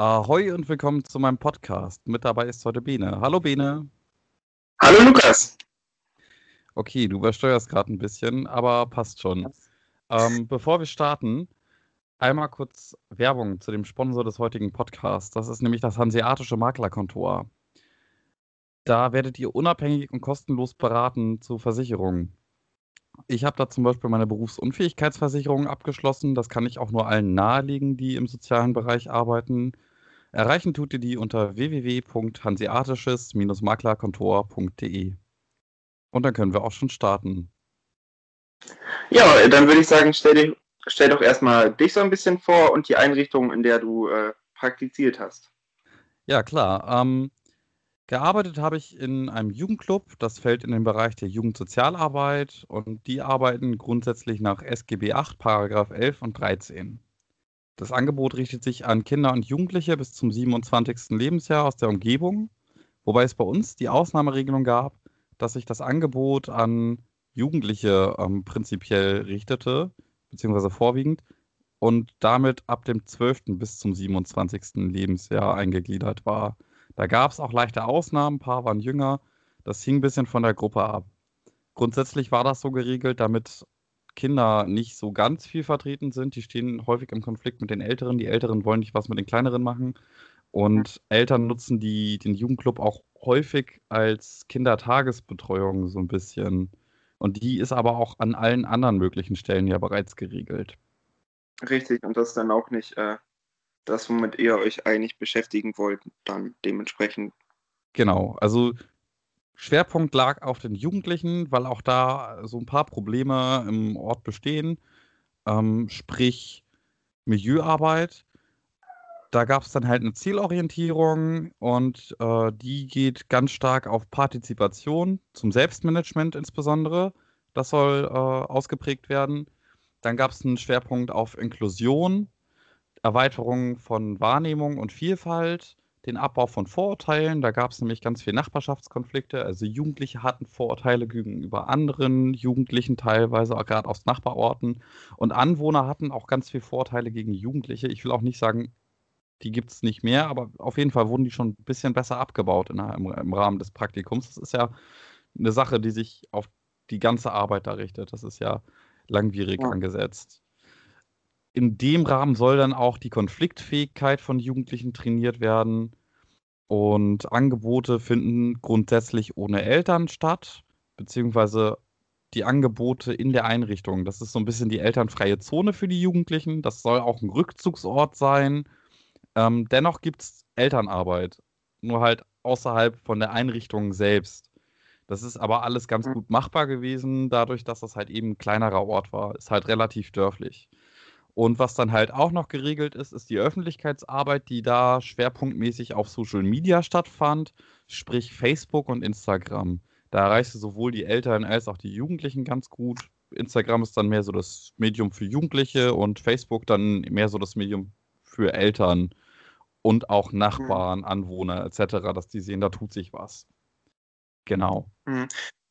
Ahoi und willkommen zu meinem Podcast. Mit dabei ist heute Bene. Hallo Bene. Hallo Lukas. Okay, du übersteuerst gerade ein bisschen, aber passt schon. Ähm, bevor wir starten, einmal kurz Werbung zu dem Sponsor des heutigen Podcasts. Das ist nämlich das Hanseatische Maklerkontor. Da werdet ihr unabhängig und kostenlos beraten zu Versicherungen. Ich habe da zum Beispiel meine Berufsunfähigkeitsversicherung abgeschlossen. Das kann ich auch nur allen nahelegen, die im sozialen Bereich arbeiten. Erreichen tut ihr die unter www.hanseatisches-maklerkontor.de. Und dann können wir auch schon starten. Ja, dann würde ich sagen, stell, dich, stell doch erstmal dich so ein bisschen vor und die Einrichtung, in der du äh, praktiziert hast. Ja, klar. Ähm, gearbeitet habe ich in einem Jugendclub. Das fällt in den Bereich der Jugendsozialarbeit und die arbeiten grundsätzlich nach SGB 8, Paragraph 11 und 13. Das Angebot richtet sich an Kinder und Jugendliche bis zum 27. Lebensjahr aus der Umgebung, wobei es bei uns die Ausnahmeregelung gab, dass sich das Angebot an Jugendliche ähm, prinzipiell richtete, beziehungsweise vorwiegend, und damit ab dem 12. bis zum 27. Lebensjahr eingegliedert war. Da gab es auch leichte Ausnahmen, ein paar waren jünger. Das hing ein bisschen von der Gruppe ab. Grundsätzlich war das so geregelt, damit Kinder nicht so ganz viel vertreten sind. Die stehen häufig im Konflikt mit den Älteren. Die Älteren wollen nicht was mit den Kleineren machen. Und Eltern nutzen die, den Jugendclub auch häufig als Kindertagesbetreuung so ein bisschen. Und die ist aber auch an allen anderen möglichen Stellen ja bereits geregelt. Richtig, und das ist dann auch nicht äh, das, womit ihr euch eigentlich beschäftigen wollt, dann dementsprechend. Genau, also Schwerpunkt lag auf den Jugendlichen, weil auch da so ein paar Probleme im Ort bestehen, ähm, sprich Milieuarbeit. Da gab es dann halt eine Zielorientierung und äh, die geht ganz stark auf Partizipation, zum Selbstmanagement insbesondere. Das soll äh, ausgeprägt werden. Dann gab es einen Schwerpunkt auf Inklusion, Erweiterung von Wahrnehmung und Vielfalt, den Abbau von Vorurteilen. Da gab es nämlich ganz viele Nachbarschaftskonflikte. Also Jugendliche hatten Vorurteile gegenüber anderen Jugendlichen, teilweise auch gerade aus Nachbarorten. Und Anwohner hatten auch ganz viele Vorurteile gegen Jugendliche. Ich will auch nicht sagen, die gibt es nicht mehr, aber auf jeden Fall wurden die schon ein bisschen besser abgebaut in, im, im Rahmen des Praktikums. Das ist ja eine Sache, die sich auf die ganze Arbeit da richtet. Das ist ja langwierig ja. angesetzt. In dem Rahmen soll dann auch die Konfliktfähigkeit von Jugendlichen trainiert werden. Und Angebote finden grundsätzlich ohne Eltern statt, beziehungsweise die Angebote in der Einrichtung. Das ist so ein bisschen die elternfreie Zone für die Jugendlichen. Das soll auch ein Rückzugsort sein. Ähm, dennoch gibt es Elternarbeit, nur halt außerhalb von der Einrichtung selbst. Das ist aber alles ganz gut machbar gewesen, dadurch, dass das halt eben ein kleinerer Ort war. Ist halt relativ dörflich. Und was dann halt auch noch geregelt ist, ist die Öffentlichkeitsarbeit, die da schwerpunktmäßig auf Social Media stattfand, sprich Facebook und Instagram. Da erreichst du sowohl die Eltern als auch die Jugendlichen ganz gut. Instagram ist dann mehr so das Medium für Jugendliche und Facebook dann mehr so das Medium für Eltern und auch Nachbarn, mhm. Anwohner etc., dass die sehen, da tut sich was. Genau.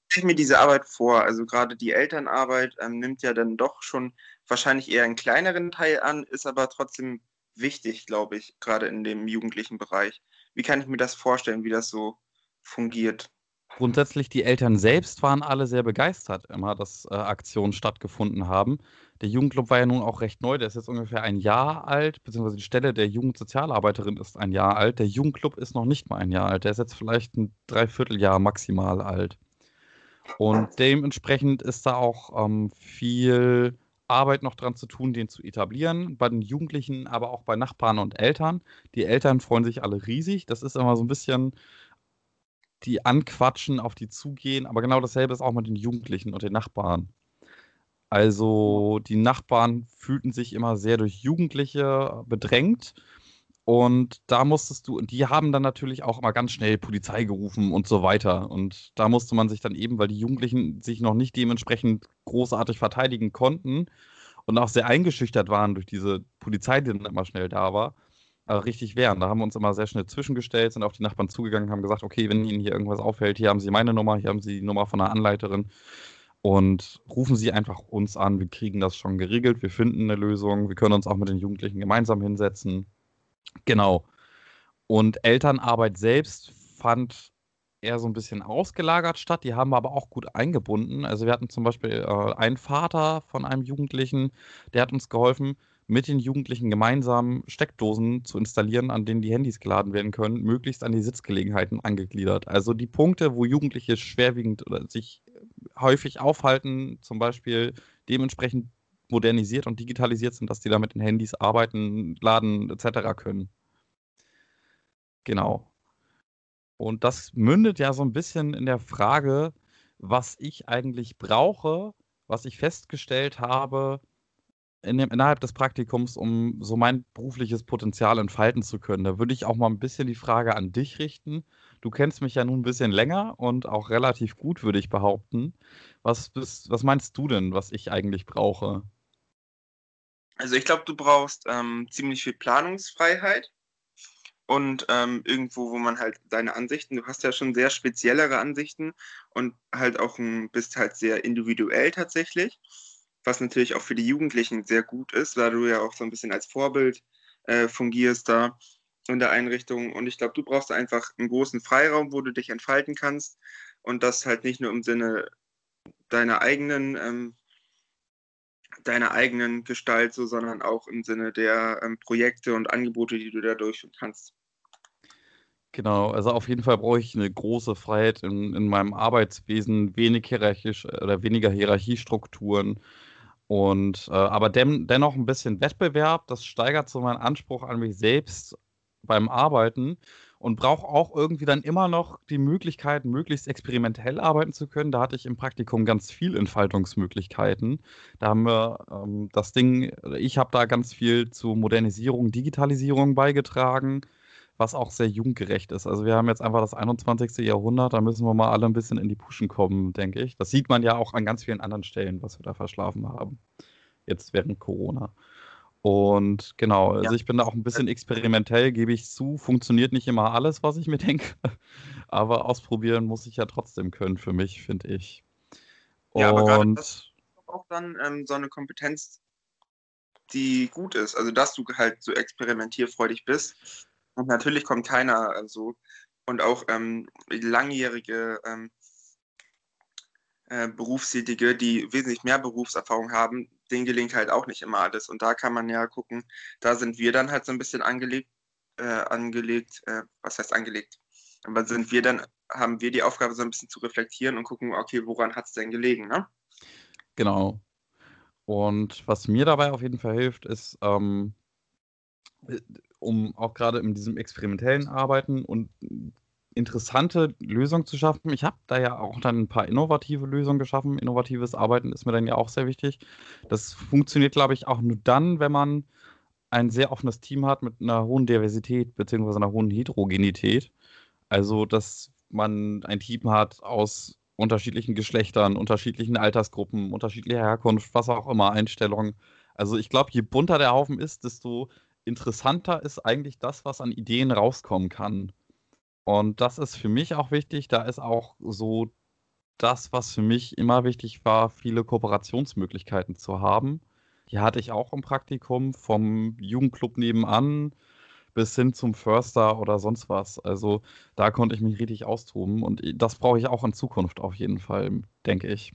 Stelle mir diese Arbeit vor, also gerade die Elternarbeit ähm, nimmt ja dann doch schon wahrscheinlich eher einen kleineren Teil an, ist aber trotzdem wichtig, glaube ich, gerade in dem jugendlichen Bereich. Wie kann ich mir das vorstellen, wie das so fungiert? Grundsätzlich die Eltern selbst waren alle sehr begeistert, immer, dass äh, Aktionen stattgefunden haben. Der Jugendclub war ja nun auch recht neu, der ist jetzt ungefähr ein Jahr alt, beziehungsweise die Stelle der Jugendsozialarbeiterin ist ein Jahr alt. Der Jugendclub ist noch nicht mal ein Jahr alt, der ist jetzt vielleicht ein Dreivierteljahr maximal alt. Und dementsprechend ist da auch ähm, viel Arbeit noch dran zu tun, den zu etablieren. Bei den Jugendlichen, aber auch bei Nachbarn und Eltern. Die Eltern freuen sich alle riesig. Das ist immer so ein bisschen die anquatschen, auf die zugehen. Aber genau dasselbe ist auch mit den Jugendlichen und den Nachbarn. Also die Nachbarn fühlten sich immer sehr durch Jugendliche bedrängt und da musstest du, und die haben dann natürlich auch mal ganz schnell Polizei gerufen und so weiter. Und da musste man sich dann eben, weil die Jugendlichen sich noch nicht dementsprechend großartig verteidigen konnten und auch sehr eingeschüchtert waren durch diese Polizei, die dann immer schnell da war, äh, richtig wehren. Da haben wir uns immer sehr schnell zwischengestellt, sind auf die Nachbarn zugegangen, haben gesagt, okay, wenn Ihnen hier irgendwas auffällt, hier haben Sie meine Nummer, hier haben Sie die Nummer von einer Anleiterin und rufen Sie einfach uns an. Wir kriegen das schon geregelt, wir finden eine Lösung, wir können uns auch mit den Jugendlichen gemeinsam hinsetzen Genau. Und Elternarbeit selbst fand eher so ein bisschen ausgelagert statt. Die haben wir aber auch gut eingebunden. Also wir hatten zum Beispiel äh, einen Vater von einem Jugendlichen, der hat uns geholfen, mit den Jugendlichen gemeinsam Steckdosen zu installieren, an denen die Handys geladen werden können, möglichst an die Sitzgelegenheiten angegliedert. Also die Punkte, wo Jugendliche schwerwiegend oder sich häufig aufhalten, zum Beispiel dementsprechend modernisiert und digitalisiert sind, dass die da mit den Handys arbeiten, laden etc. können. Genau. Und das mündet ja so ein bisschen in der Frage, was ich eigentlich brauche, was ich festgestellt habe in dem, innerhalb des Praktikums, um so mein berufliches Potenzial entfalten zu können. Da würde ich auch mal ein bisschen die Frage an dich richten. Du kennst mich ja nun ein bisschen länger und auch relativ gut, würde ich behaupten. Was, bist, was meinst du denn, was ich eigentlich brauche? Also ich glaube, du brauchst ähm, ziemlich viel Planungsfreiheit und ähm, irgendwo, wo man halt deine Ansichten, du hast ja schon sehr speziellere Ansichten und halt auch ein, bist halt sehr individuell tatsächlich, was natürlich auch für die Jugendlichen sehr gut ist, da du ja auch so ein bisschen als Vorbild äh, fungierst da in der Einrichtung. Und ich glaube, du brauchst einfach einen großen Freiraum, wo du dich entfalten kannst und das halt nicht nur im Sinne deiner eigenen ähm, deiner eigenen Gestalt, so, sondern auch im Sinne der ähm, Projekte und Angebote, die du da durchführen kannst. Genau, also auf jeden Fall brauche ich eine große Freiheit in, in meinem Arbeitswesen, wenig hierarchisch oder weniger Hierarchiestrukturen und äh, aber den, dennoch ein bisschen Wettbewerb, das steigert so meinen Anspruch an mich selbst beim Arbeiten und brauche auch irgendwie dann immer noch die Möglichkeit, möglichst experimentell arbeiten zu können. Da hatte ich im Praktikum ganz viel Entfaltungsmöglichkeiten. Da haben wir ähm, das Ding, ich habe da ganz viel zu Modernisierung, Digitalisierung beigetragen was auch sehr jugendgerecht ist. Also wir haben jetzt einfach das 21. Jahrhundert, da müssen wir mal alle ein bisschen in die Puschen kommen, denke ich. Das sieht man ja auch an ganz vielen anderen Stellen, was wir da verschlafen haben. Jetzt während Corona. Und genau, also ja. ich bin da auch ein bisschen experimentell, gebe ich zu. Funktioniert nicht immer alles, was ich mir denke. Aber ausprobieren muss ich ja trotzdem können für mich, finde ich. Und ja, aber gerade das ist auch dann ähm, so eine Kompetenz, die gut ist. Also, dass du halt so experimentierfreudig bist und natürlich kommt keiner äh, so. Und auch ähm, langjährige ähm, äh, Berufstätige, die wesentlich mehr Berufserfahrung haben, denen gelingt halt auch nicht immer alles. Und da kann man ja gucken, da sind wir dann halt so ein bisschen angelegt, äh, angelegt, äh, was heißt angelegt? Aber sind wir dann, haben wir die Aufgabe, so ein bisschen zu reflektieren und gucken, okay, woran hat es denn gelegen, ne? Genau. Und was mir dabei auf jeden Fall hilft, ist, ähm, um auch gerade in diesem experimentellen Arbeiten und interessante Lösungen zu schaffen. Ich habe da ja auch dann ein paar innovative Lösungen geschaffen. Innovatives Arbeiten ist mir dann ja auch sehr wichtig. Das funktioniert, glaube ich, auch nur dann, wenn man ein sehr offenes Team hat mit einer hohen Diversität bzw. einer hohen Heterogenität. Also, dass man ein Team hat aus unterschiedlichen Geschlechtern, unterschiedlichen Altersgruppen, unterschiedlicher Herkunft, was auch immer, Einstellungen. Also ich glaube, je bunter der Haufen ist, desto interessanter ist eigentlich das, was an Ideen rauskommen kann. Und das ist für mich auch wichtig. Da ist auch so das, was für mich immer wichtig war, viele Kooperationsmöglichkeiten zu haben. Die hatte ich auch im Praktikum, vom Jugendclub nebenan bis hin zum Förster oder sonst was. Also da konnte ich mich richtig austoben und das brauche ich auch in Zukunft auf jeden Fall, denke ich.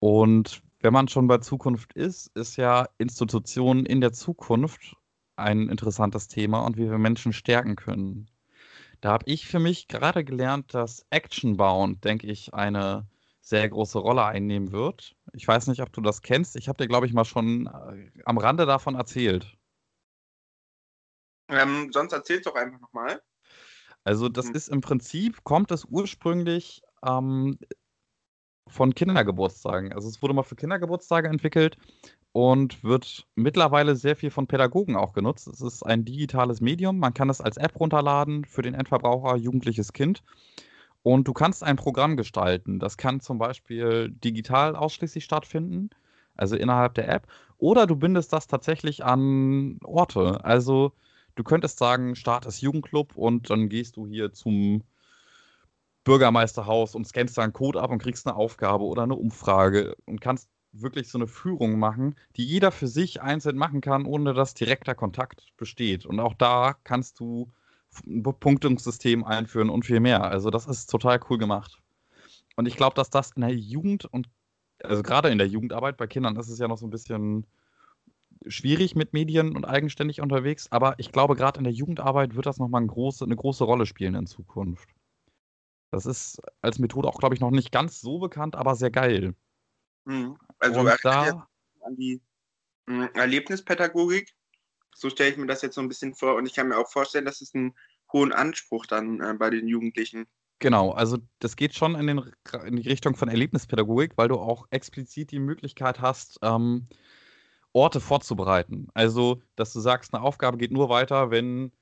Und wenn man schon bei Zukunft ist, ist ja Institutionen in der Zukunft ein interessantes Thema und wie wir Menschen stärken können. Da habe ich für mich gerade gelernt, dass Actionbound, denke ich, eine sehr große Rolle einnehmen wird. Ich weiß nicht, ob du das kennst. Ich habe dir, glaube ich, mal schon äh, am Rande davon erzählt. Ähm, sonst erzähl's doch einfach nochmal. Also das hm. ist im Prinzip, kommt es ursprünglich ähm, von Kindergeburtstagen. Also es wurde mal für Kindergeburtstage entwickelt und wird mittlerweile sehr viel von Pädagogen auch genutzt. Es ist ein digitales Medium. Man kann es als App runterladen für den Endverbraucher, jugendliches Kind. Und du kannst ein Programm gestalten. Das kann zum Beispiel digital ausschließlich stattfinden, also innerhalb der App. Oder du bindest das tatsächlich an Orte. Also du könntest sagen, Start ist Jugendclub und dann gehst du hier zum Bürgermeisterhaus und scannst da einen Code ab und kriegst eine Aufgabe oder eine Umfrage und kannst wirklich so eine Führung machen, die jeder für sich einzeln machen kann, ohne dass direkter Kontakt besteht. Und auch da kannst du ein Punktungssystem einführen und viel mehr. Also das ist total cool gemacht. Und ich glaube, dass das in der Jugend und also gerade in der Jugendarbeit bei Kindern ist es ja noch so ein bisschen schwierig mit Medien und eigenständig unterwegs, aber ich glaube, gerade in der Jugendarbeit wird das nochmal eine große, eine große Rolle spielen in Zukunft. Das ist als Methode auch, glaube ich, noch nicht ganz so bekannt, aber sehr geil. Mhm. Also da an die hm, Erlebnispädagogik, so stelle ich mir das jetzt so ein bisschen vor und ich kann mir auch vorstellen, dass es einen hohen Anspruch dann äh, bei den Jugendlichen Genau, also das geht schon in, den, in, die Richtung von Erlebnispädagogik, weil du auch explizit die Möglichkeit hast, ähm, Orte vorzubereiten. Also, dass du sagst, eine Aufgabe geht nur weiter, wenn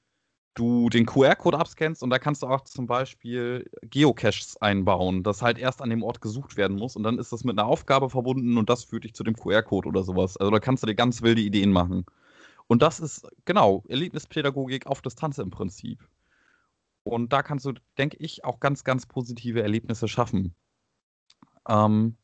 du den QR-Code abscannst und da kannst du auch zum Beispiel Geocaches einbauen, das halt erst an dem Ort gesucht werden muss und dann ist das mit einer Aufgabe verbunden und das führt dich zu dem QR-Code oder sowas. Also da kannst du dir ganz wilde Ideen machen. Und das ist, genau, Erlebnispädagogik auf Distanz im Prinzip. Und da kannst du, denke ich, auch ganz, ganz positive Erlebnisse schaffen. Ähm,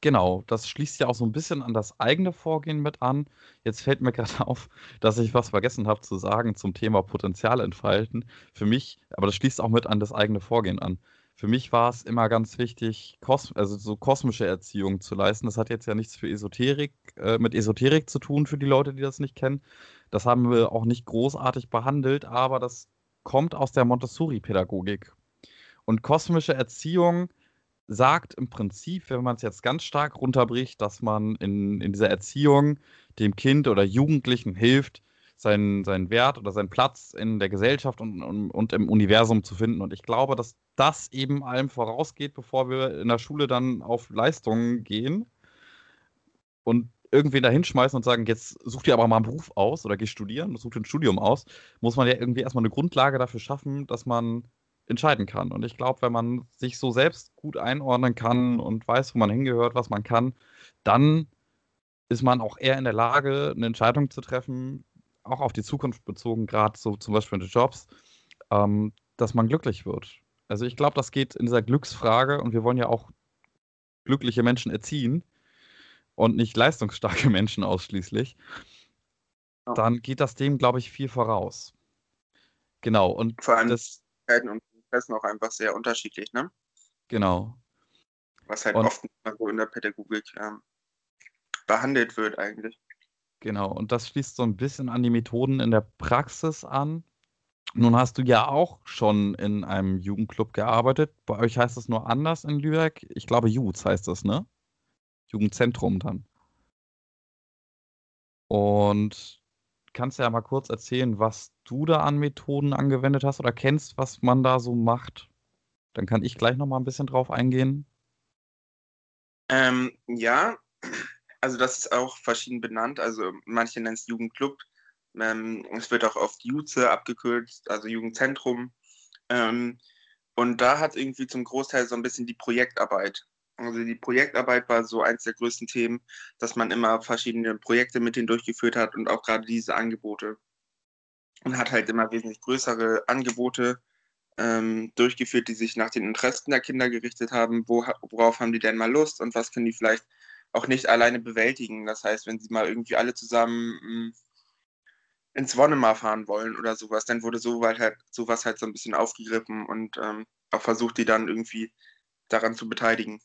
genau, das schließt ja auch so ein bisschen an das eigene Vorgehen mit an. Jetzt fällt mir gerade auf, dass ich was vergessen habe zu sagen zum Thema Potenzial entfalten. Für mich, aber das schließt auch mit an das eigene Vorgehen an. Für mich war es immer ganz wichtig, also so kosmische Erziehung zu leisten. Das hat jetzt ja nichts für Esoterik, äh, mit Esoterik zu tun, für die Leute, die das nicht kennen. Das haben wir auch nicht großartig behandelt, aber das kommt aus der Montessori-Pädagogik. Und kosmische Erziehung sagt im Prinzip, wenn man es jetzt ganz stark runterbricht, dass man in, in dieser Erziehung dem Kind oder Jugendlichen hilft, seinen, seinen Wert oder seinen Platz in der Gesellschaft und, und, und im Universum zu finden. Und ich glaube, dass das eben allem vorausgeht, bevor wir in der Schule dann auf Leistungen gehen und irgendwen da hinschmeißen und sagen, jetzt such dir aber mal einen Beruf aus oder geh studieren, such dir ein Studium aus, muss man ja irgendwie erstmal eine Grundlage dafür schaffen, dass man entscheiden kann. Und ich glaube, wenn man sich so selbst gut einordnen kann und weiß, wo man hingehört, was man kann, dann ist man auch eher in der Lage, eine Entscheidung zu treffen, auch auf die Zukunft bezogen, gerade so zum Beispiel in den Jobs, ähm, dass man glücklich wird. Also ich glaube, das geht in dieser Glücksfrage und wir wollen ja auch glückliche Menschen erziehen und nicht leistungsstarke Menschen ausschließlich, dann geht das dem, glaube ich, viel voraus. Genau. Und vor allem das und Interessen auch einfach sehr unterschiedlich, ne? Genau. Was halt und, oft so in der Pädagogik ähm, behandelt wird eigentlich. Genau, und das schließt so ein bisschen an die Methoden in der Praxis an. Nun hast du ja auch schon in einem Jugendclub gearbeitet. Bei euch heißt es nur anders in Lübeck. Ich glaube, Juz heißt das, ne? Jugendzentrum dann. Und kannst du ja mal kurz erzählen, was du da an Methoden angewendet hast oder kennst, was man da so macht? Dann kann ich gleich noch mal ein bisschen drauf eingehen. Ähm, ja, also das ist auch verschieden benannt. Also manche nennen es Jugendclub. Ähm, es wird auch oft Juze abgekürzt, also Jugendzentrum. Ähm, und da hat irgendwie zum Großteil so ein bisschen die Projektarbeit also die Projektarbeit war so eins der größten Themen, dass man immer verschiedene Projekte mit denen durchgeführt hat und auch gerade diese Angebote. Und hat halt immer wesentlich größere Angebote ähm, durchgeführt, die sich nach den Interessen der Kinder gerichtet haben. Wo, worauf haben die denn mal Lust und was können die vielleicht auch nicht alleine bewältigen? Das heißt, wenn sie mal irgendwie alle zusammen hm, ins Wonnemar fahren wollen oder sowas, dann wurde sowas halt, sowas halt so ein bisschen aufgegriffen und ähm, auch versucht, die dann irgendwie daran zu beteiligen.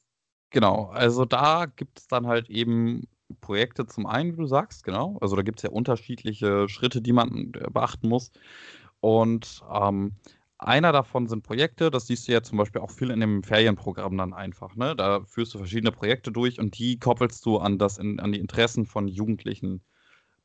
Genau, also da gibt es dann halt eben Projekte zum einen, wie du sagst, genau. Also da gibt es ja unterschiedliche Schritte, die man äh, beachten muss. Und ähm, einer davon sind Projekte, das siehst du ja zum Beispiel auch viel in dem Ferienprogramm dann einfach. Ne? Da führst du verschiedene Projekte durch und die koppelst du an, das, an die Interessen von Jugendlichen.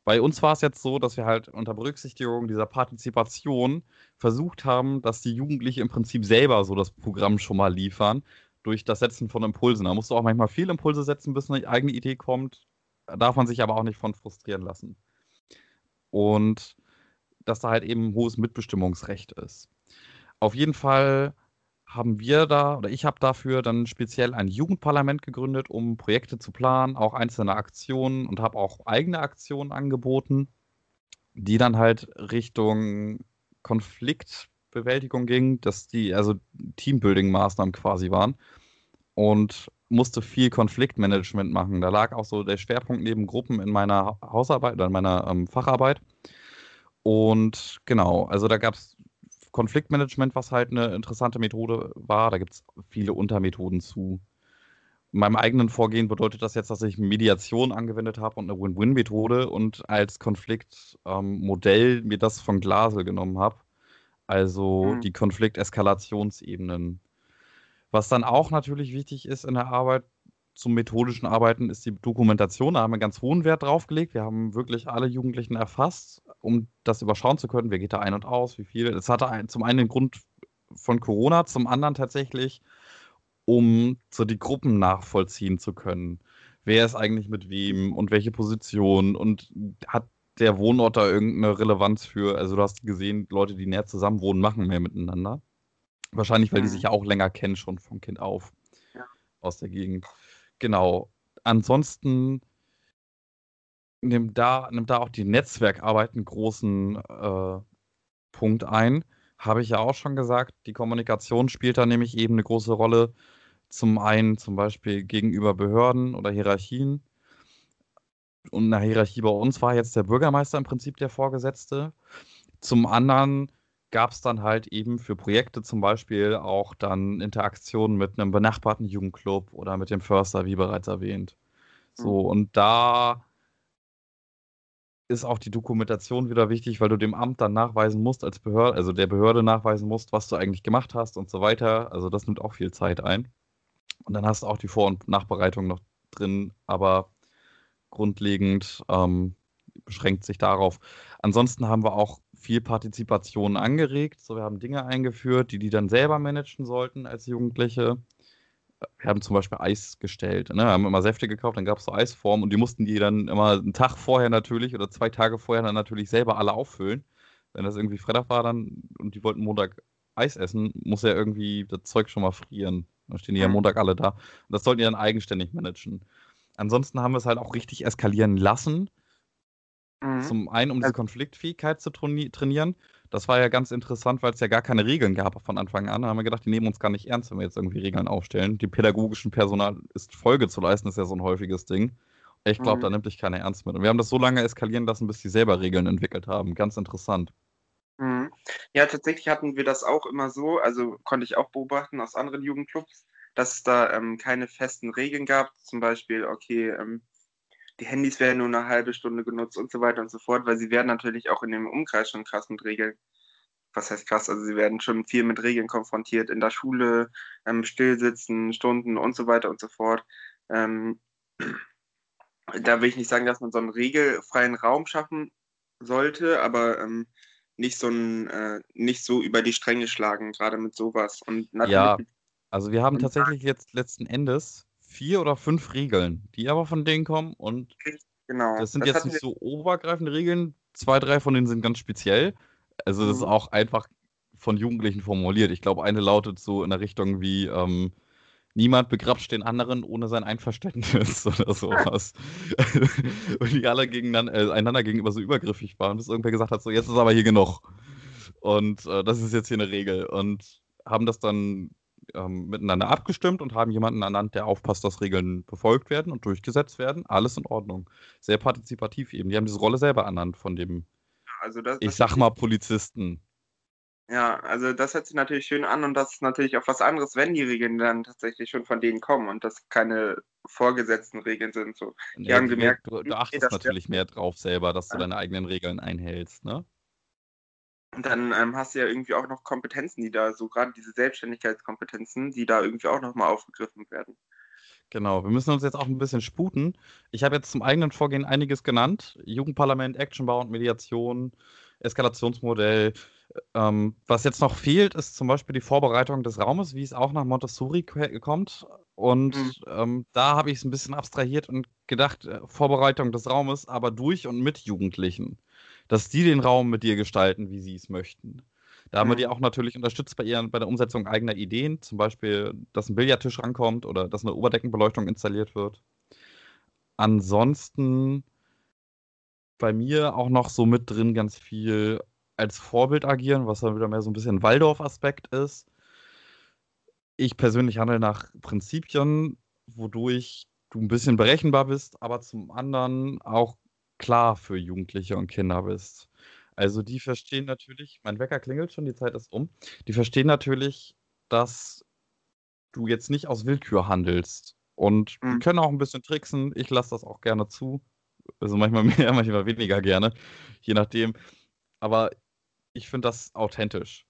Bei uns war es jetzt so, dass wir halt unter Berücksichtigung dieser Partizipation versucht haben, dass die Jugendlichen im Prinzip selber so das Programm schon mal liefern durch das Setzen von Impulsen. Da musst du auch manchmal viele Impulse setzen, bis eine eigene Idee kommt. Da darf man sich aber auch nicht von frustrieren lassen. Und dass da halt eben ein hohes Mitbestimmungsrecht ist. Auf jeden Fall haben wir da, oder ich habe dafür dann speziell ein Jugendparlament gegründet, um Projekte zu planen, auch einzelne Aktionen und habe auch eigene Aktionen angeboten, die dann halt Richtung Konflikt Bewältigung ging, dass die also Teambuilding-Maßnahmen quasi waren und musste viel Konfliktmanagement machen. Da lag auch so der Schwerpunkt neben Gruppen in meiner Hausarbeit oder in meiner ähm, Facharbeit. Und genau, also da gab es Konfliktmanagement, was halt eine interessante Methode war. Da gibt es viele Untermethoden zu. In meinem eigenen Vorgehen bedeutet das jetzt, dass ich Mediation angewendet habe und eine Win-Win-Methode und als Konfliktmodell ähm, mir das von Glasel genommen habe. Also mhm. die Konflikteskalationsebenen. Was dann auch natürlich wichtig ist in der Arbeit zum methodischen Arbeiten, ist die Dokumentation. Da haben wir ganz hohen Wert drauf gelegt. Wir haben wirklich alle Jugendlichen erfasst, um das überschauen zu können. Wer geht da ein und aus, wie viel. Es hatte zum einen den Grund von Corona, zum anderen tatsächlich um so die Gruppen nachvollziehen zu können. Wer ist eigentlich mit wem und welche Position und hat der Wohnort da irgendeine Relevanz für? Also du hast gesehen, Leute, die näher zusammen wohnen, machen mehr miteinander. Wahrscheinlich, weil mhm. die sich ja auch länger kennen, schon vom Kind auf ja. aus der Gegend. Genau. Ansonsten nimmt da, nimmt da auch die Netzwerkarbeit einen großen äh, Punkt ein. Habe ich ja auch schon gesagt, die Kommunikation spielt da nämlich eben eine große Rolle. Zum einen zum Beispiel gegenüber Behörden oder Hierarchien. Und eine Hierarchie bei uns war jetzt der Bürgermeister im Prinzip der Vorgesetzte. Zum anderen gab es dann halt eben für Projekte zum Beispiel auch dann Interaktionen mit einem benachbarten Jugendclub oder mit dem Förster, wie bereits erwähnt. So, mhm. und da ist auch die Dokumentation wieder wichtig, weil du dem Amt dann nachweisen musst, als Behörde, also der Behörde nachweisen musst, was du eigentlich gemacht hast und so weiter. Also das nimmt auch viel Zeit ein. Und dann hast du auch die Vor- und Nachbereitung noch drin, aber grundlegend ähm, beschränkt sich darauf. Ansonsten haben wir auch viel Partizipation angeregt. So, wir haben Dinge eingeführt, die die dann selber managen sollten als Jugendliche. Wir haben zum Beispiel Eis gestellt. Ne? Wir haben immer Säfte gekauft, dann gab es so Eisformen und die mussten die dann immer einen Tag vorher natürlich oder zwei Tage vorher dann natürlich selber alle auffüllen. Wenn das irgendwie Freitag war dann und die wollten Montag Eis essen, muss ja irgendwie das Zeug schon mal frieren. Dann stehen die ja mhm. Montag alle da. Und das sollten die dann eigenständig managen. Ansonsten haben wir es halt auch richtig eskalieren lassen. Mhm. Zum einen, um diese Konfliktfähigkeit zu trainieren. Das war ja ganz interessant, weil es ja gar keine Regeln gab von Anfang an. Da haben wir gedacht, die nehmen uns gar nicht ernst, wenn wir jetzt irgendwie Regeln aufstellen. Die pädagogischen Personal ist Folge zu leisten, ist ja so ein häufiges Ding. Ich glaube, mhm. da nimmt dich keiner ernst mit. Und wir haben das so lange eskalieren lassen, bis die selber Regeln entwickelt haben. Ganz interessant. Mhm. Ja, tatsächlich hatten wir das auch immer so, also konnte ich auch beobachten aus anderen Jugendclubs, dass es da ähm, keine festen Regeln gab. Zum Beispiel, okay, ähm, die Handys werden nur eine halbe Stunde genutzt und so weiter und so fort, weil sie werden natürlich auch in dem Umkreis schon krass mit Regeln. Was heißt krass? Also sie werden schon viel mit Regeln konfrontiert in der Schule, ähm, Stillsitzen, Stunden und so weiter und so fort. Ähm, da will ich nicht sagen, dass man so einen regelfreien Raum schaffen sollte, aber ähm, nicht so ein, äh, nicht so über die Stränge schlagen, gerade mit sowas. Und ja, also wir haben tatsächlich jetzt letzten Endes vier oder fünf Regeln, die aber von denen kommen und genau. das sind das jetzt nicht so obergreifende Regeln. Zwei, drei von denen sind ganz speziell. Also das mhm. ist auch einfach von Jugendlichen formuliert. Ich glaube, eine lautet so in der Richtung wie ähm, niemand begrapscht den anderen ohne sein Einverständnis oder sowas. und die alle gegeneinander, äh, einander gegenüber so übergriffig waren, bis irgendwer gesagt hat, so jetzt ist aber hier genug. Und äh, das ist jetzt hier eine Regel. Und haben das dann ähm, miteinander abgestimmt und haben jemanden ernannt, der aufpasst, dass Regeln befolgt werden und durchgesetzt werden. Alles in Ordnung. Sehr partizipativ eben. Die haben diese Rolle selber ernannt von dem, also das, ich sag mal, Polizisten. Ja, also das hört sich natürlich schön an und das ist natürlich auch was anderes, wenn die Regeln dann tatsächlich schon von denen kommen und das keine vorgesetzten Regeln sind. So. Die nee, haben gemerkt, du, du achtest natürlich mehr drauf selber, dass du deine eigenen Regeln einhältst, ne? Und dann ähm, hast du ja irgendwie auch noch Kompetenzen, die da, so gerade diese Selbstständigkeitskompetenzen, die da irgendwie auch nochmal aufgegriffen werden. Genau, wir müssen uns jetzt auch ein bisschen sputen. Ich habe jetzt zum eigenen Vorgehen einiges genannt. Jugendparlament, Actionbau und Mediation, Eskalationsmodell. Ähm, was jetzt noch fehlt, ist zum Beispiel die Vorbereitung des Raumes, wie es auch nach Montessori kommt. Und mhm. ähm, da habe ich es ein bisschen abstrahiert und gedacht, äh, Vorbereitung des Raumes, aber durch und mit Jugendlichen dass die den Raum mit dir gestalten, wie sie es möchten. Da haben wir die auch natürlich unterstützt bei, ihren, bei der Umsetzung eigener Ideen, zum Beispiel, dass ein Billardtisch rankommt oder dass eine Oberdeckenbeleuchtung installiert wird. Ansonsten bei mir auch noch so mit drin ganz viel als Vorbild agieren, was dann wieder mehr so ein bisschen Waldorf-Aspekt ist. Ich persönlich handle nach Prinzipien, wodurch du ein bisschen berechenbar bist, aber zum anderen auch klar für Jugendliche und Kinder bist. Also die verstehen natürlich, mein Wecker klingelt schon, die Zeit ist um. Die verstehen natürlich, dass du jetzt nicht aus Willkür handelst. Und mhm. die können auch ein bisschen tricksen. Ich lasse das auch gerne zu. Also manchmal mehr, manchmal weniger gerne. Je nachdem. Aber ich finde das authentisch.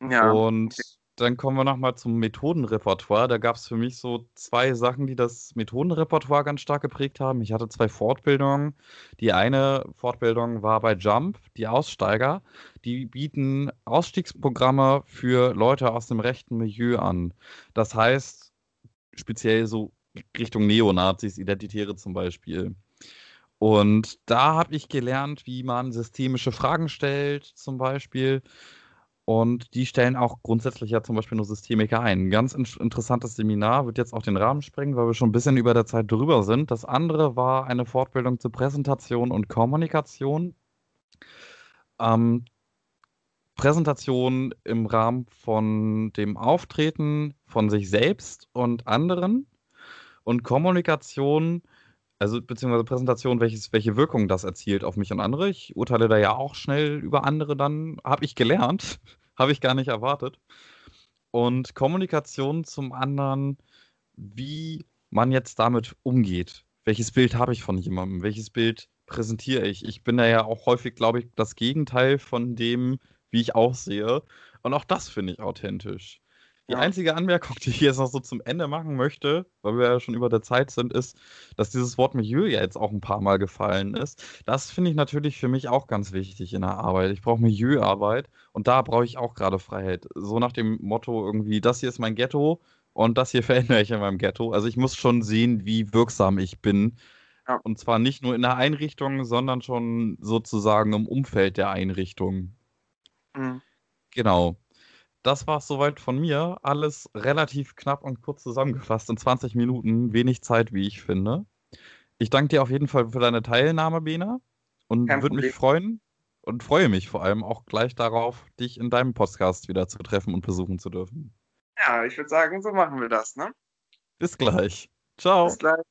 Ja. Und okay. Dann kommen wir nochmal zum Methodenrepertoire. Da gab es für mich so zwei Sachen, die das Methodenrepertoire ganz stark geprägt haben. Ich hatte zwei Fortbildungen. Die eine Fortbildung war bei Jump, die Aussteiger. Die bieten Ausstiegsprogramme für Leute aus dem rechten Milieu an. Das heißt, speziell so Richtung Neonazis, Identitäre zum Beispiel. Und da habe ich gelernt, wie man systemische Fragen stellt, zum Beispiel. Und die stellen auch grundsätzlich ja zum Beispiel nur Systemiker ein. Ein ganz in interessantes Seminar, wird jetzt auch den Rahmen sprengen, weil wir schon ein bisschen über der Zeit drüber sind. Das andere war eine Fortbildung zur Präsentation und Kommunikation. Ähm, Präsentation im Rahmen von dem Auftreten von sich selbst und anderen und Kommunikation also beziehungsweise Präsentation, welches, welche Wirkung das erzielt auf mich und andere. Ich urteile da ja auch schnell über andere dann, habe ich gelernt, habe ich gar nicht erwartet. Und Kommunikation zum anderen, wie man jetzt damit umgeht. Welches Bild habe ich von jemandem? Welches Bild präsentiere ich? Ich bin da ja auch häufig, glaube ich, das Gegenteil von dem, wie ich aussehe. Und auch das finde ich authentisch. Die ja. einzige Anmerkung, die ich jetzt noch so zum Ende machen möchte, weil wir ja schon über der Zeit sind, ist, dass dieses Wort Milieu ja jetzt auch ein paar Mal gefallen ist. Das finde ich natürlich für mich auch ganz wichtig in der Arbeit. Ich brauche Milieuarbeit und da brauche ich auch gerade Freiheit. So nach dem Motto irgendwie, das hier ist mein Ghetto und das hier verändere ich in meinem Ghetto. Also ich muss schon sehen, wie wirksam ich bin. Ja. Und zwar nicht nur in der Einrichtung, sondern schon sozusagen im Umfeld der Einrichtung. Mhm. Genau das war es soweit von mir. Alles relativ knapp und kurz zusammengefasst in 20 Minuten. Wenig Zeit, wie ich finde. Ich danke dir auf jeden Fall für deine Teilnahme, Bena. Und würde mich freuen und freue mich vor allem auch gleich darauf, dich in deinem Podcast wieder zu treffen und besuchen zu dürfen. Ja, ich würde sagen, so machen wir das, ne? Bis gleich. Ciao. Bis gleich.